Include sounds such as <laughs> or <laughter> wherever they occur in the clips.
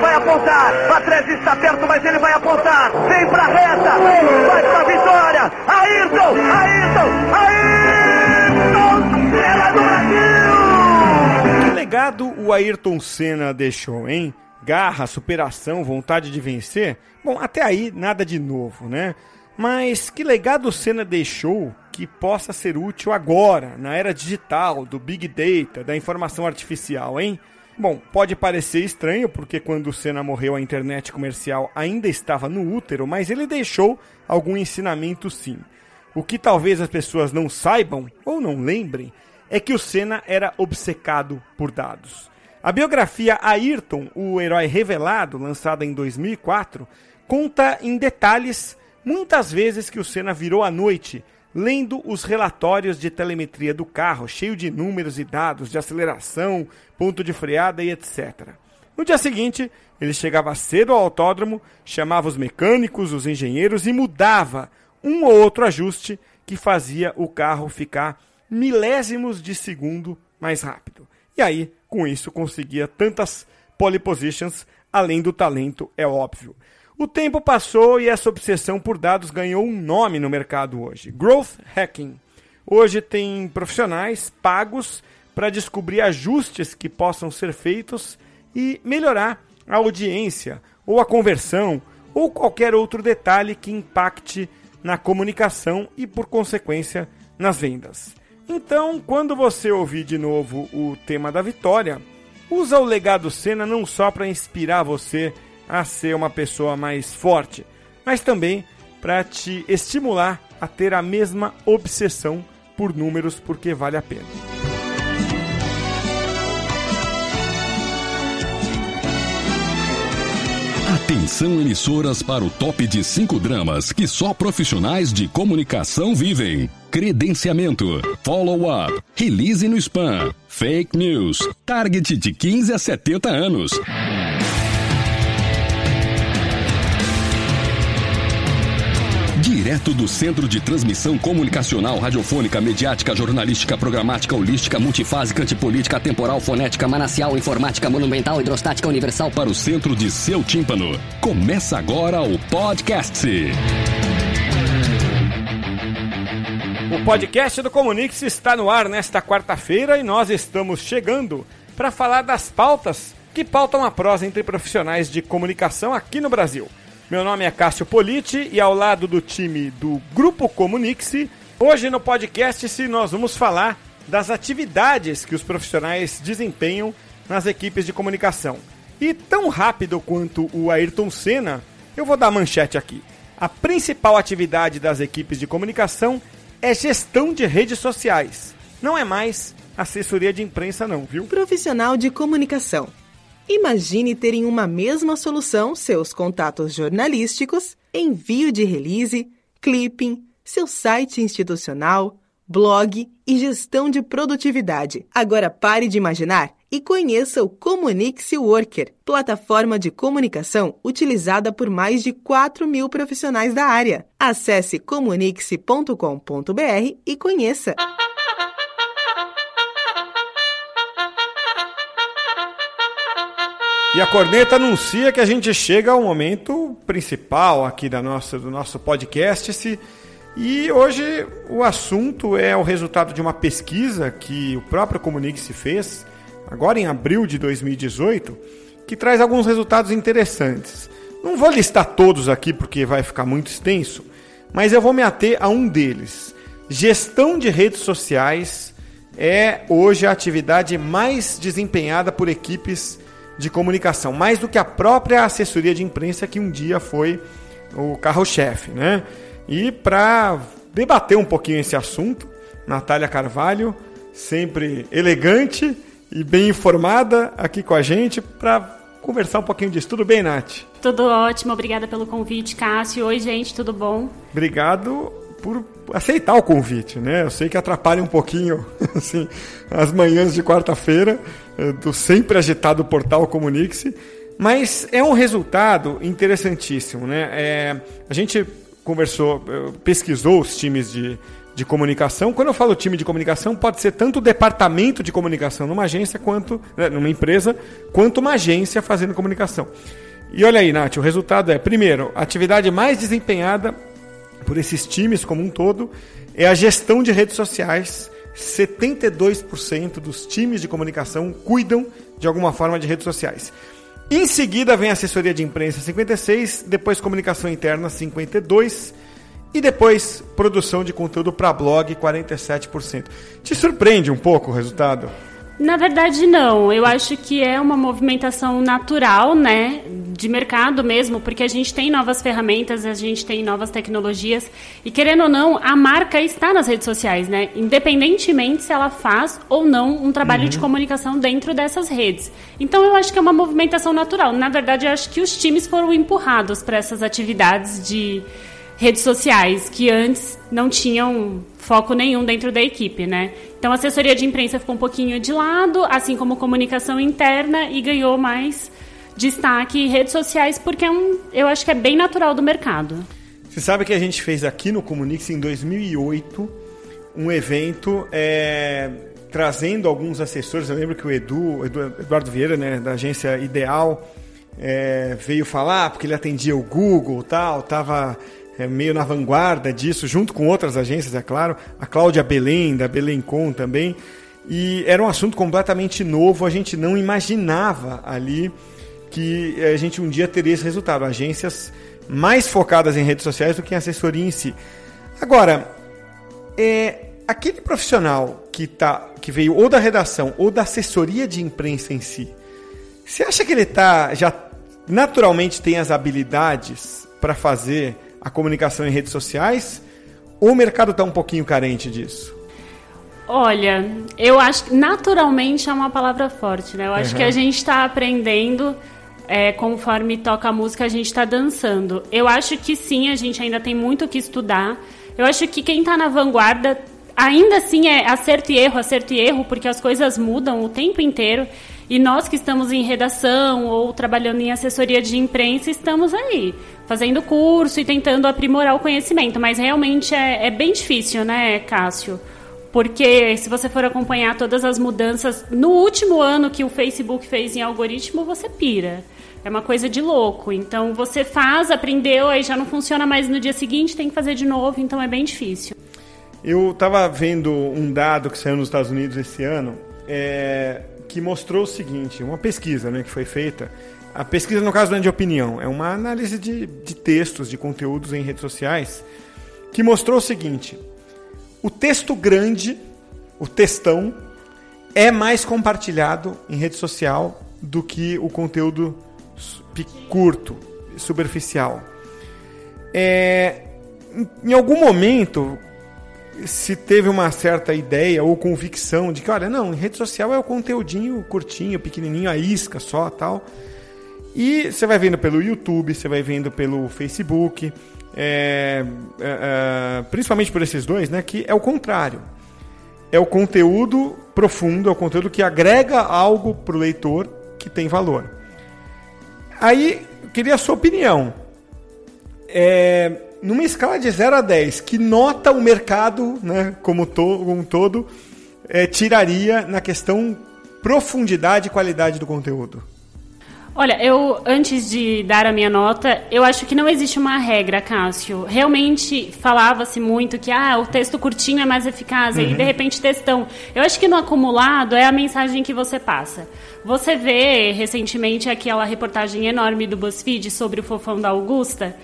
Vai apontar. Patrese está perto, mas ele vai apontar. Vem pra reta. Vai pra vitória. Ayrton, Ayrton, Ayrton Senna do Brasil. Que legado o Ayrton Senna deixou, hein? Garra, superação, vontade de vencer? Bom, até aí nada de novo, né? Mas que legado o Senna deixou que possa ser útil agora, na era digital, do Big Data, da informação artificial, hein? Bom, pode parecer estranho, porque quando Senna morreu a internet comercial ainda estava no útero, mas ele deixou algum ensinamento sim. O que talvez as pessoas não saibam ou não lembrem é que o Senna era obcecado por dados. A biografia Ayrton, o herói revelado, lançada em 2004, conta em detalhes muitas vezes que o Senna virou à noite lendo os relatórios de telemetria do carro, cheio de números e dados de aceleração, ponto de freada e etc. No dia seguinte, ele chegava cedo ao autódromo, chamava os mecânicos, os engenheiros e mudava um ou outro ajuste que fazia o carro ficar milésimos de segundo mais rápido. E aí, com isso, conseguia tantas pole positions, além do talento, é óbvio. O tempo passou e essa obsessão por dados ganhou um nome no mercado hoje: Growth Hacking. Hoje tem profissionais pagos para descobrir ajustes que possam ser feitos e melhorar a audiência, ou a conversão, ou qualquer outro detalhe que impacte na comunicação e, por consequência, nas vendas. Então, quando você ouvir de novo o tema da vitória, usa o legado Senna não só para inspirar você a ser uma pessoa mais forte, mas também para te estimular a ter a mesma obsessão por números, porque vale a pena. Atenção emissoras para o top de 5 dramas que só profissionais de comunicação vivem. Credenciamento, follow-up, release no spam, fake news, target de 15 a 70 anos. Direto do Centro de Transmissão Comunicacional, Radiofônica, Mediática, Jornalística, Programática, Holística, Multifásica, Antipolítica, Temporal, Fonética, Manacial, Informática, Monumental, Hidrostática, Universal para o centro de seu tímpano. Começa agora o podcast. O podcast do Comunix está no ar nesta quarta-feira e nós estamos chegando para falar das pautas que pautam a prosa entre profissionais de comunicação aqui no Brasil. Meu nome é Cássio Politi e ao lado do time do Grupo Comunix, hoje no podcast se nós vamos falar das atividades que os profissionais desempenham nas equipes de comunicação. E tão rápido quanto o Ayrton Senna, eu vou dar manchete aqui. A principal atividade das equipes de comunicação é gestão de redes sociais. Não é mais assessoria de imprensa não, viu? Profissional de comunicação Imagine ter em uma mesma solução seus contatos jornalísticos, envio de release, clipping, seu site institucional, blog e gestão de produtividade. Agora pare de imaginar e conheça o Comunique-se Worker, plataforma de comunicação utilizada por mais de 4 mil profissionais da área. Acesse comunique-se.com.br e conheça. E a corneta anuncia que a gente chega ao momento principal aqui da nossa, do nosso podcast. -se. E hoje o assunto é o resultado de uma pesquisa que o próprio Comunique se fez, agora em abril de 2018, que traz alguns resultados interessantes. Não vou listar todos aqui porque vai ficar muito extenso, mas eu vou me ater a um deles. Gestão de redes sociais é hoje a atividade mais desempenhada por equipes de comunicação, mais do que a própria assessoria de imprensa que um dia foi o carro-chefe, né? E para debater um pouquinho esse assunto, Natália Carvalho, sempre elegante e bem informada aqui com a gente para conversar um pouquinho disso. Tudo bem, Nath? Tudo ótimo, obrigada pelo convite, Cássio. Oi, gente, tudo bom? Obrigado por aceitar o convite, né? Eu sei que atrapalha um pouquinho <laughs> assim, as manhãs de quarta-feira eh, do sempre agitado portal Comunique-se, mas é um resultado interessantíssimo, né? É, a gente conversou, eh, pesquisou os times de, de comunicação. Quando eu falo time de comunicação, pode ser tanto o departamento de comunicação numa agência, quanto né, numa empresa, quanto uma agência fazendo comunicação. E olha aí, Nath, o resultado é, primeiro, a atividade mais desempenhada por esses times como um todo é a gestão de redes sociais. 72% dos times de comunicação cuidam de alguma forma de redes sociais. Em seguida vem assessoria de imprensa 56, depois comunicação interna 52 e depois produção de conteúdo para blog 47%. Te surpreende um pouco o resultado? Na verdade, não. Eu acho que é uma movimentação natural, né, de mercado mesmo, porque a gente tem novas ferramentas, a gente tem novas tecnologias e querendo ou não, a marca está nas redes sociais, né? Independentemente se ela faz ou não um trabalho uhum. de comunicação dentro dessas redes. Então, eu acho que é uma movimentação natural. Na verdade, eu acho que os times foram empurrados para essas atividades de redes sociais que antes não tinham foco nenhum dentro da equipe, né? Então a assessoria de imprensa ficou um pouquinho de lado, assim como comunicação interna e ganhou mais destaque redes sociais porque é um, eu acho que é bem natural do mercado. Você sabe que a gente fez aqui no Comunix em 2008 um evento é, trazendo alguns assessores. Eu lembro que o Edu, Eduardo Vieira, né, da agência Ideal, é, veio falar porque ele atendia o Google, tal, tava é, meio na vanguarda disso, junto com outras agências, é claro. A Cláudia Belém, da Belém Com também. E era um assunto completamente novo, a gente não imaginava ali que a gente um dia teria esse resultado. Agências mais focadas em redes sociais do que em assessoria em si. Agora, é, aquele profissional que, tá, que veio ou da redação ou da assessoria de imprensa em si, você acha que ele tá, já naturalmente tem as habilidades para fazer a comunicação em redes sociais? Ou o mercado está um pouquinho carente disso? Olha, eu acho que naturalmente é uma palavra forte, né? Eu acho uhum. que a gente está aprendendo é, conforme toca a música, a gente está dançando. Eu acho que sim, a gente ainda tem muito o que estudar. Eu acho que quem está na vanguarda ainda assim é acerto e erro, acerto e erro, porque as coisas mudam o tempo inteiro. E nós que estamos em redação ou trabalhando em assessoria de imprensa, estamos aí, fazendo curso e tentando aprimorar o conhecimento. Mas realmente é, é bem difícil, né, Cássio? Porque se você for acompanhar todas as mudanças, no último ano que o Facebook fez em algoritmo, você pira. É uma coisa de louco. Então você faz, aprendeu, aí já não funciona mais no dia seguinte, tem que fazer de novo, então é bem difícil. Eu estava vendo um dado que saiu nos Estados Unidos esse ano, é, que mostrou o seguinte, uma pesquisa né, que foi feita. A pesquisa, no caso, não é de opinião, é uma análise de, de textos, de conteúdos em redes sociais, que mostrou o seguinte: o texto grande, o textão, é mais compartilhado em rede social do que o conteúdo curto, superficial. É, em algum momento, se teve uma certa ideia ou convicção de que, olha, não, em rede social é o conteúdinho curtinho, pequenininho, a isca só, tal. E você vai vendo pelo YouTube, você vai vendo pelo Facebook, é, é, é, principalmente por esses dois, né, que é o contrário. É o conteúdo profundo, é o conteúdo que agrega algo para o leitor que tem valor. Aí, queria a sua opinião. É, numa escala de 0 a 10, que nota o mercado, né, como, to, como um todo, é, tiraria na questão profundidade e qualidade do conteúdo? Olha, eu, antes de dar a minha nota, eu acho que não existe uma regra, Cássio. Realmente falava-se muito que ah, o texto curtinho é mais eficaz, uhum. e de repente textão. Eu acho que no acumulado é a mensagem que você passa. Você vê recentemente aquela reportagem enorme do BuzzFeed sobre o fofão da Augusta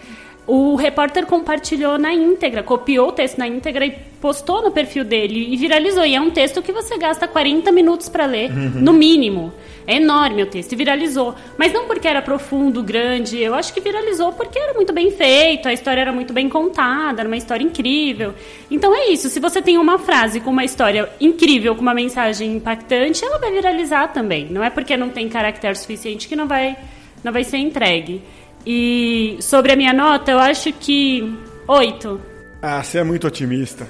o repórter compartilhou na íntegra, copiou o texto na íntegra e postou no perfil dele e viralizou. E é um texto que você gasta 40 minutos para ler, uhum. no mínimo. É enorme o texto e viralizou. Mas não porque era profundo, grande. Eu acho que viralizou porque era muito bem feito, a história era muito bem contada, era uma história incrível. Então é isso. Se você tem uma frase com uma história incrível, com uma mensagem impactante, ela vai viralizar também. Não é porque não tem caractere suficiente que não vai, não vai ser entregue. E sobre a minha nota, eu acho que oito. Ah, você é muito otimista.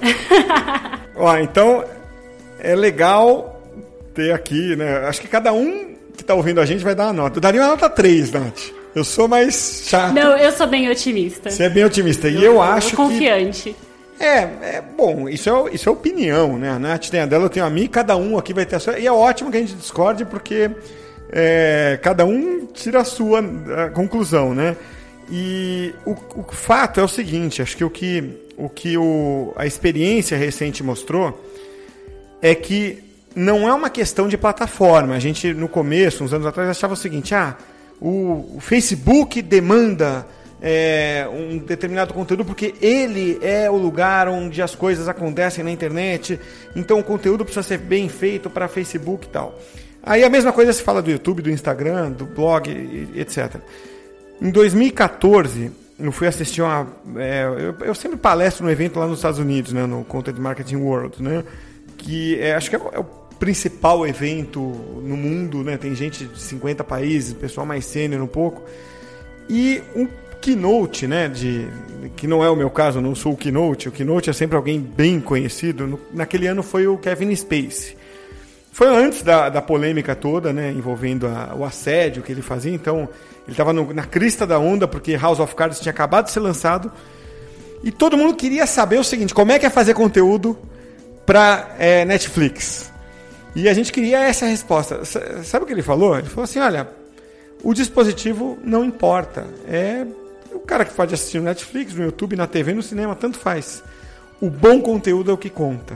<laughs> Ó, então é legal ter aqui, né? Acho que cada um que tá ouvindo a gente vai dar uma nota. Eu daria uma nota 3, Nath. Eu sou mais chato. Não, eu sou bem otimista. Você é bem otimista. E eu, eu acho confiante. que É, é bom, isso é, isso é opinião, né? A Nath tem a dela, eu tenho a minha, cada um aqui vai ter a sua. E é ótimo que a gente discorde, porque é, cada um tira a sua a conclusão, né? E o, o, fato é o seguinte, acho que o que, o que o, a experiência recente mostrou é que não é uma questão de plataforma. A gente, no começo, uns anos atrás, achava o seguinte, ah, o, o Facebook demanda é, um determinado conteúdo porque ele é o lugar onde as coisas acontecem na internet, então o conteúdo precisa ser bem feito para Facebook e tal. Aí a mesma coisa se fala do YouTube, do Instagram, do blog, etc. Em 2014, eu fui assistir uma. É, eu, eu, sempre palestro no evento lá nos Estados Unidos, né, no Content Marketing World, né, que é, acho que é, é, o principal evento no mundo, né, tem gente de 50 países, pessoal mais sênior um pouco. E um keynote, né, de, que não é o meu caso, eu não sou o keynote, o keynote é sempre alguém bem conhecido. No, naquele ano foi o Kevin Spacey. Foi antes da, da polêmica toda, né, envolvendo a, o assédio que ele fazia. Então, ele estava na crista da onda, porque House of Cards tinha acabado de ser lançado. E todo mundo queria saber o seguinte: como é que é fazer conteúdo para é, Netflix? E a gente queria essa resposta. Sabe o que ele falou? Ele falou assim: olha, o dispositivo não importa. É o cara que pode assistir no Netflix, no YouTube, na TV, no cinema, tanto faz. O bom conteúdo é o que conta.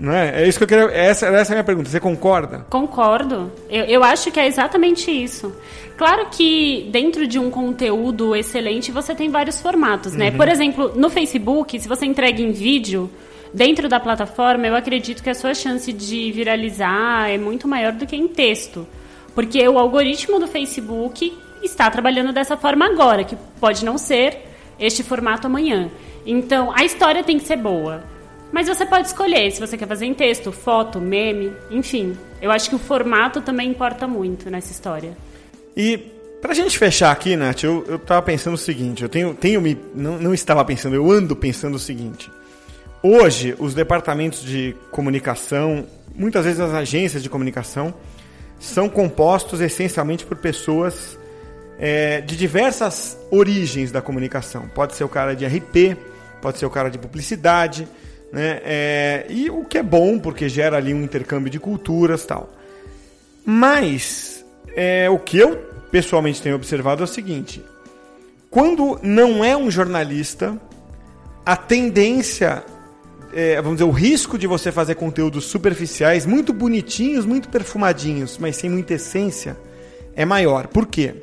É? é isso que eu queria. Essa, essa é a minha pergunta. Você concorda? Concordo. Eu, eu acho que é exatamente isso. Claro que dentro de um conteúdo excelente você tem vários formatos, né? Uhum. Por exemplo, no Facebook, se você entrega em vídeo, dentro da plataforma, eu acredito que a sua chance de viralizar é muito maior do que em texto. Porque o algoritmo do Facebook está trabalhando dessa forma agora, que pode não ser este formato amanhã. Então, a história tem que ser boa. Mas você pode escolher se você quer fazer em texto, foto, meme, enfim. Eu acho que o formato também importa muito nessa história. E pra gente fechar aqui, Nath, eu, eu tava pensando o seguinte, eu tenho, tenho me. Não, não estava pensando, eu ando pensando o seguinte. Hoje, os departamentos de comunicação, muitas vezes as agências de comunicação, são compostos essencialmente por pessoas é, de diversas origens da comunicação. Pode ser o cara de RP, pode ser o cara de publicidade, né? É, e o que é bom, porque gera ali um intercâmbio de culturas tal. Mas é, o que eu pessoalmente tenho observado é o seguinte: quando não é um jornalista, a tendência, é, vamos dizer, o risco de você fazer conteúdos superficiais, muito bonitinhos, muito perfumadinhos, mas sem muita essência, é maior. Por quê?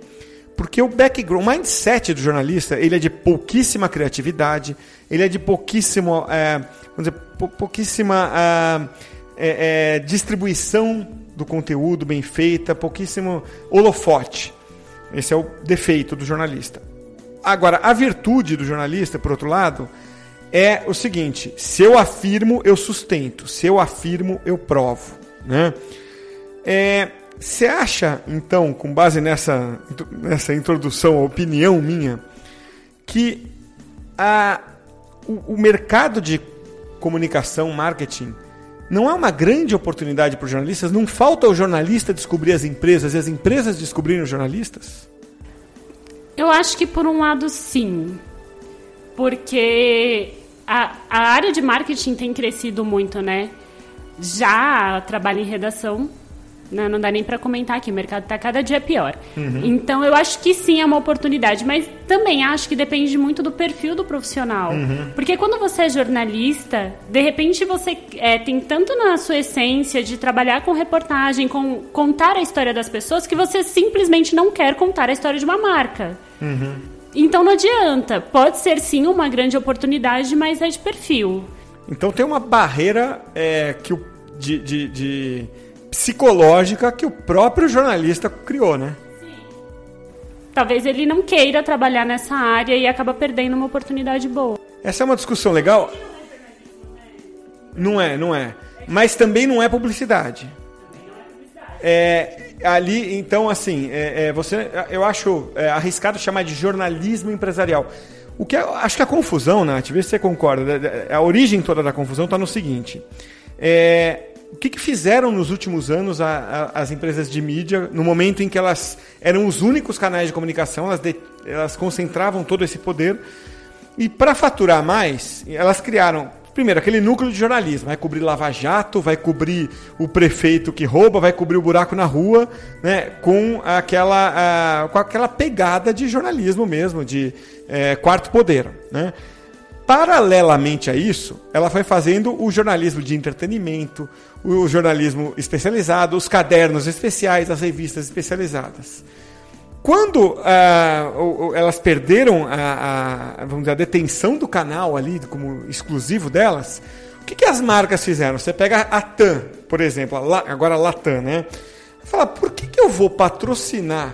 Porque o background, o mindset do jornalista, ele é de pouquíssima criatividade, ele é de pouquíssimo, é, vamos dizer, pouquíssima é, é, distribuição do conteúdo bem feita, pouquíssimo holofote. Esse é o defeito do jornalista. Agora, a virtude do jornalista, por outro lado, é o seguinte: se eu afirmo, eu sustento. Se eu afirmo, eu provo. Né? É, você acha, então, com base nessa, nessa introdução, a opinião minha, que a, o, o mercado de comunicação, marketing, não é uma grande oportunidade para os jornalistas? Não falta o jornalista descobrir as empresas e as empresas descobrirem os jornalistas? Eu acho que por um lado sim. Porque a, a área de marketing tem crescido muito, né? Já trabalho em redação, não, não dá nem para comentar aqui, o mercado está cada dia pior. Uhum. Então eu acho que sim é uma oportunidade, mas também acho que depende muito do perfil do profissional. Uhum. Porque quando você é jornalista, de repente você é, tem tanto na sua essência de trabalhar com reportagem, com contar a história das pessoas, que você simplesmente não quer contar a história de uma marca. Uhum. Então não adianta. Pode ser sim uma grande oportunidade, mas é de perfil. Então tem uma barreira é, que o, de, de, de psicológica que o próprio jornalista criou, né? Talvez ele não queira trabalhar nessa área e acaba perdendo uma oportunidade boa. Essa é uma discussão legal. Não é, não é. Mas também não é publicidade. É, ali, então, assim, é, é, você, eu acho é, arriscado chamar de jornalismo empresarial. O que é, acho que a confusão, Nath, vê se você concorda. A origem toda da confusão está no seguinte: é, o que, que fizeram nos últimos anos a, a, as empresas de mídia, no momento em que elas eram os únicos canais de comunicação, elas, de, elas concentravam todo esse poder. E para faturar mais, elas criaram Primeiro, aquele núcleo de jornalismo. Vai cobrir Lava Jato, vai cobrir o prefeito que rouba, vai cobrir o buraco na rua, né? Com aquela, uh, com aquela pegada de jornalismo mesmo, de uh, quarto poder. Né? Paralelamente a isso, ela foi fazendo o jornalismo de entretenimento, o jornalismo especializado, os cadernos especiais, as revistas especializadas. Quando uh, elas perderam a, a, vamos dizer, a detenção do canal ali como exclusivo delas, o que, que as marcas fizeram? Você pega a TAM, por exemplo, a, agora a Latam, né? Fala, por que, que eu vou patrocinar,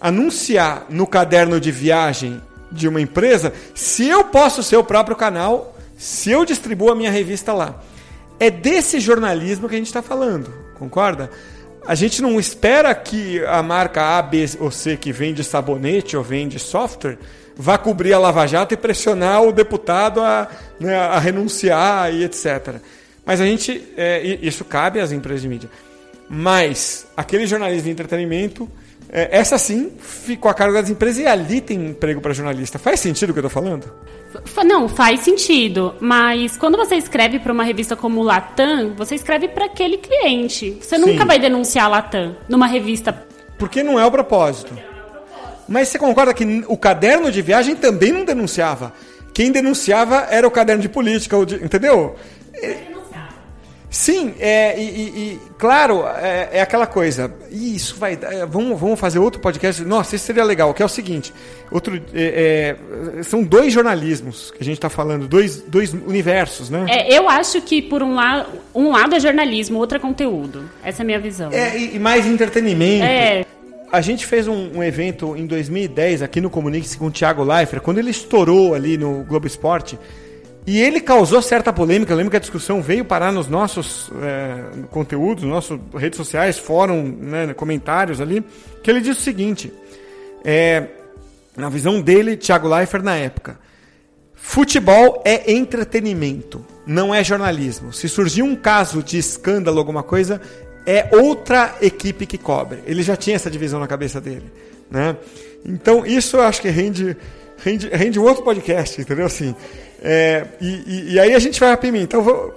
anunciar no caderno de viagem de uma empresa se eu posso ser o próprio canal, se eu distribuo a minha revista lá? É desse jornalismo que a gente está falando, concorda? A gente não espera que a marca A, B ou C que vende sabonete ou vende software vá cobrir a Lava Jato e pressionar o deputado a, né, a renunciar e etc. Mas a gente, é, isso cabe às empresas de mídia. Mas aquele jornalismo de entretenimento, essa sim ficou a cargo das empresas e ali tem emprego para jornalista. Faz sentido o que eu estou falando? Não, faz sentido. Mas quando você escreve para uma revista como Latam, você escreve para aquele cliente. Você nunca Sim. vai denunciar Latam numa revista. Porque não é o propósito. Mas você concorda que o caderno de viagem também não denunciava? Quem denunciava era o caderno de política, entendeu? Sim, é, e, e claro, é, é, aquela coisa. Isso vai. É, vamos, vamos fazer outro podcast. Nossa, isso seria legal. Que é o seguinte: outro, é, é são dois jornalismos que a gente está falando, dois, dois universos, né? É, eu acho que por um lado, um lado é jornalismo, outro é conteúdo. Essa é a minha visão. É, e, e mais entretenimento. É. A gente fez um, um, evento em 2010 aqui no Comunique-se com o Thiago Leifert, quando ele estourou ali no Globo Esporte. E ele causou certa polêmica. Eu lembro que a discussão veio parar nos nossos é, conteúdos, nossas redes sociais, fórum, né, comentários ali, que ele disse o seguinte: é, na visão dele, Thiago Leifert, na época, futebol é entretenimento, não é jornalismo. Se surgir um caso de escândalo, alguma coisa, é outra equipe que cobre. Ele já tinha essa divisão na cabeça dele. Né? Então, isso eu acho que rende, rende, rende um outro podcast, entendeu? Assim. É, e, e, aí a gente vai para. Então eu, vou,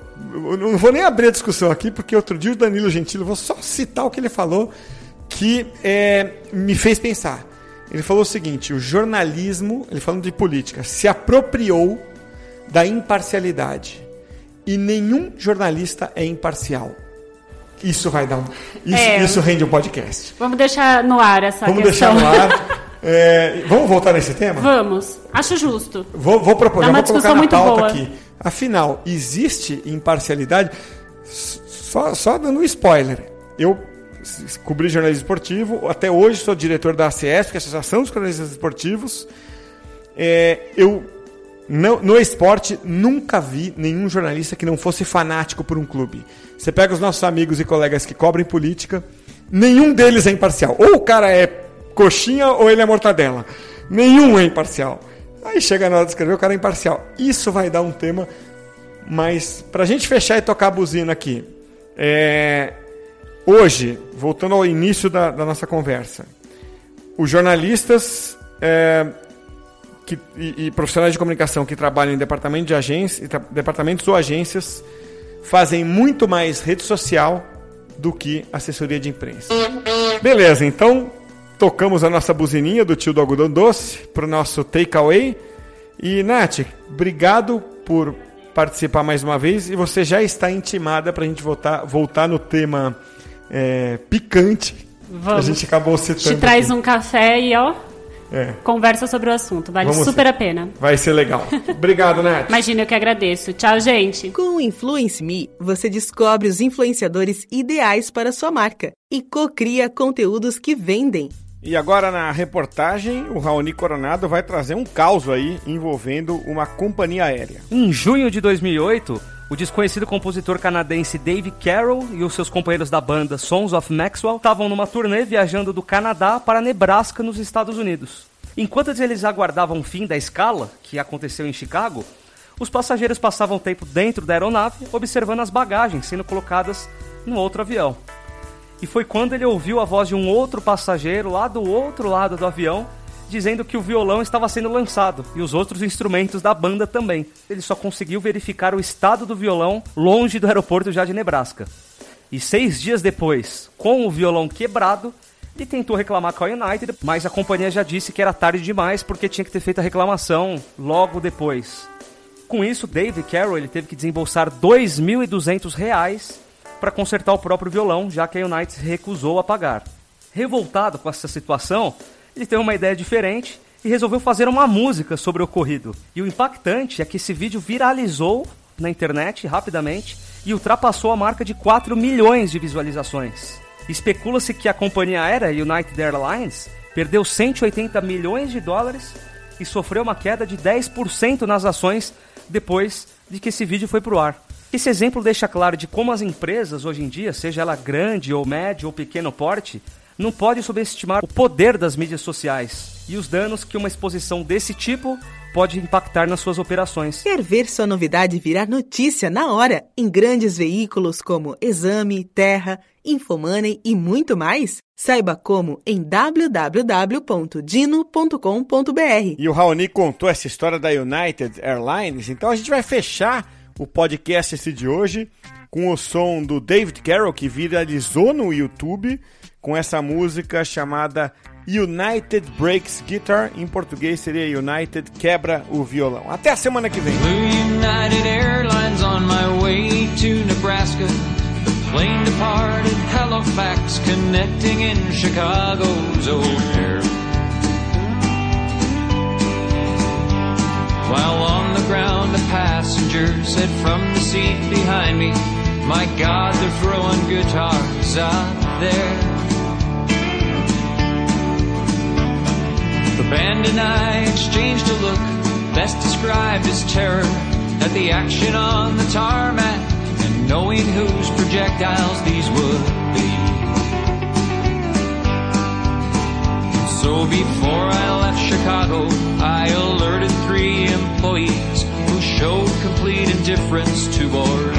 eu não vou nem abrir a discussão aqui, porque outro dia o Danilo Gentili, vou só citar o que ele falou, que é, me fez pensar. Ele falou o seguinte: o jornalismo, ele falando de política, se apropriou da imparcialidade. E nenhum jornalista é imparcial. Isso vai dar um. Isso, é, isso rende um podcast. Vamos deixar no ar essa Vamos questão. deixar no ar. <laughs> É, vamos voltar nesse tema? Vamos. Acho justo. Vou, vou propor, já vou colocar na pauta boa. aqui. Afinal, existe imparcialidade? Só, só dando um spoiler. Eu cobri jornalismo esportivo, até hoje sou diretor da ACS, que é a Associação dos Jornalistas Esportivos. É, eu no, no, esporte nunca vi nenhum jornalista que não fosse fanático por um clube. Você pega os nossos amigos e colegas que cobrem política, nenhum deles é imparcial. Ou o cara é coxinha ou ele é mortadela. Nenhum é imparcial. Aí chega na hora de escrever, o cara é imparcial. Isso vai dar um tema, mas pra gente fechar e tocar a buzina aqui. É... Hoje, voltando ao início da, da nossa conversa, os jornalistas é, que, e, e, profissionais de comunicação que trabalham em departamento de agência, departamentos ou agências fazem muito mais rede social do que assessoria de imprensa. Beleza, então tocamos a nossa buzininha do tio do algodão doce para o nosso takeaway. E, Nath, obrigado por participar mais uma vez. E você já está intimada para a gente voltar, voltar no tema é, picante. Vamos. A gente acabou citando. Te traz aqui. um café e, ó, é. Conversa sobre o assunto, vale Vamos super ser. a pena. Vai ser legal. Obrigado, Nath. Imagina, eu que agradeço. Tchau, gente. Com o Influence Me, você descobre os influenciadores ideais para sua marca e cocria conteúdos que vendem. E agora na reportagem, o Raoni Coronado vai trazer um caos aí envolvendo uma companhia aérea. Em junho de 2008, o desconhecido compositor canadense Dave Carroll e os seus companheiros da banda Sons of Maxwell estavam numa turnê viajando do Canadá para Nebraska, nos Estados Unidos. Enquanto eles aguardavam o fim da escala, que aconteceu em Chicago, os passageiros passavam tempo dentro da aeronave observando as bagagens sendo colocadas no outro avião. E foi quando ele ouviu a voz de um outro passageiro lá do outro lado do avião dizendo que o violão estava sendo lançado e os outros instrumentos da banda também. Ele só conseguiu verificar o estado do violão longe do aeroporto já de Nebraska. E seis dias depois, com o violão quebrado, ele tentou reclamar com a United, mas a companhia já disse que era tarde demais porque tinha que ter feito a reclamação logo depois. Com isso, Dave Carroll ele teve que desembolsar 2.200 reais para consertar o próprio violão, já que a United recusou a pagar. Revoltado com essa situação, ele teve uma ideia diferente e resolveu fazer uma música sobre o ocorrido. E o impactante é que esse vídeo viralizou na internet rapidamente e ultrapassou a marca de 4 milhões de visualizações. Especula-se que a companhia aérea United Airlines perdeu 180 milhões de dólares e sofreu uma queda de 10% nas ações depois de que esse vídeo foi pro ar. Esse exemplo deixa claro de como as empresas hoje em dia, seja ela grande ou médio ou pequeno porte, não pode subestimar o poder das mídias sociais e os danos que uma exposição desse tipo pode impactar nas suas operações. Quer ver sua novidade virar notícia na hora em grandes veículos como Exame, Terra, Infomoney e muito mais? Saiba como em www.dino.com.br. E o Raoni contou essa história da United Airlines, então a gente vai fechar o podcast esse de hoje com o som do David Carroll que viralizou no YouTube com essa música chamada United Breaks Guitar, em português seria United Quebra o Violão. Até a semana que vem. Plane departed Halifax, connecting in Chicago's. While on the ground, a passenger said from the seat behind me, My God, they're throwing guitars out there. The band and I exchanged a look, best described as terror, at the action on the tarmac, and knowing whose projectiles these would be. So before I left Chicago, I difference to our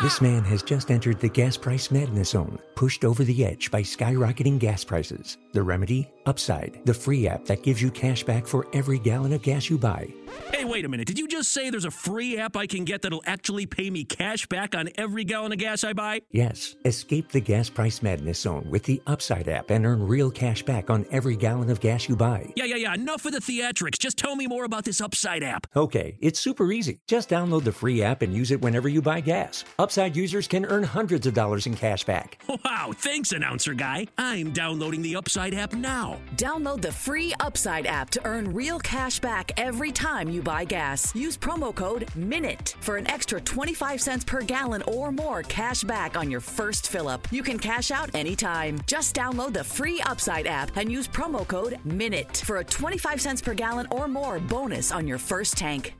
This man has just entered the gas price madness zone, pushed over the edge by skyrocketing gas prices. The remedy? Upside, the free app that gives you cash back for every gallon of gas you buy. Hey, wait a minute. Did you just say there's a free app I can get that'll actually pay me cash back on every gallon of gas I buy? Yes, escape the gas price madness zone with the Upside app and earn real cash back on every gallon of gas you buy. Yeah, yeah, yeah. Enough of the theatrics. Just tell me more about this Upside app. Okay, it's super easy. Just download the free app and use it whenever you buy gas. Upside users can earn hundreds of dollars in cash back. <laughs> Wow, thanks, announcer guy. I'm downloading the Upside app now. Download the free Upside app to earn real cash back every time you buy gas. Use promo code MINUTE for an extra 25 cents per gallon or more cash back on your first fill up. You can cash out anytime. Just download the free Upside app and use promo code MINUTE for a 25 cents per gallon or more bonus on your first tank.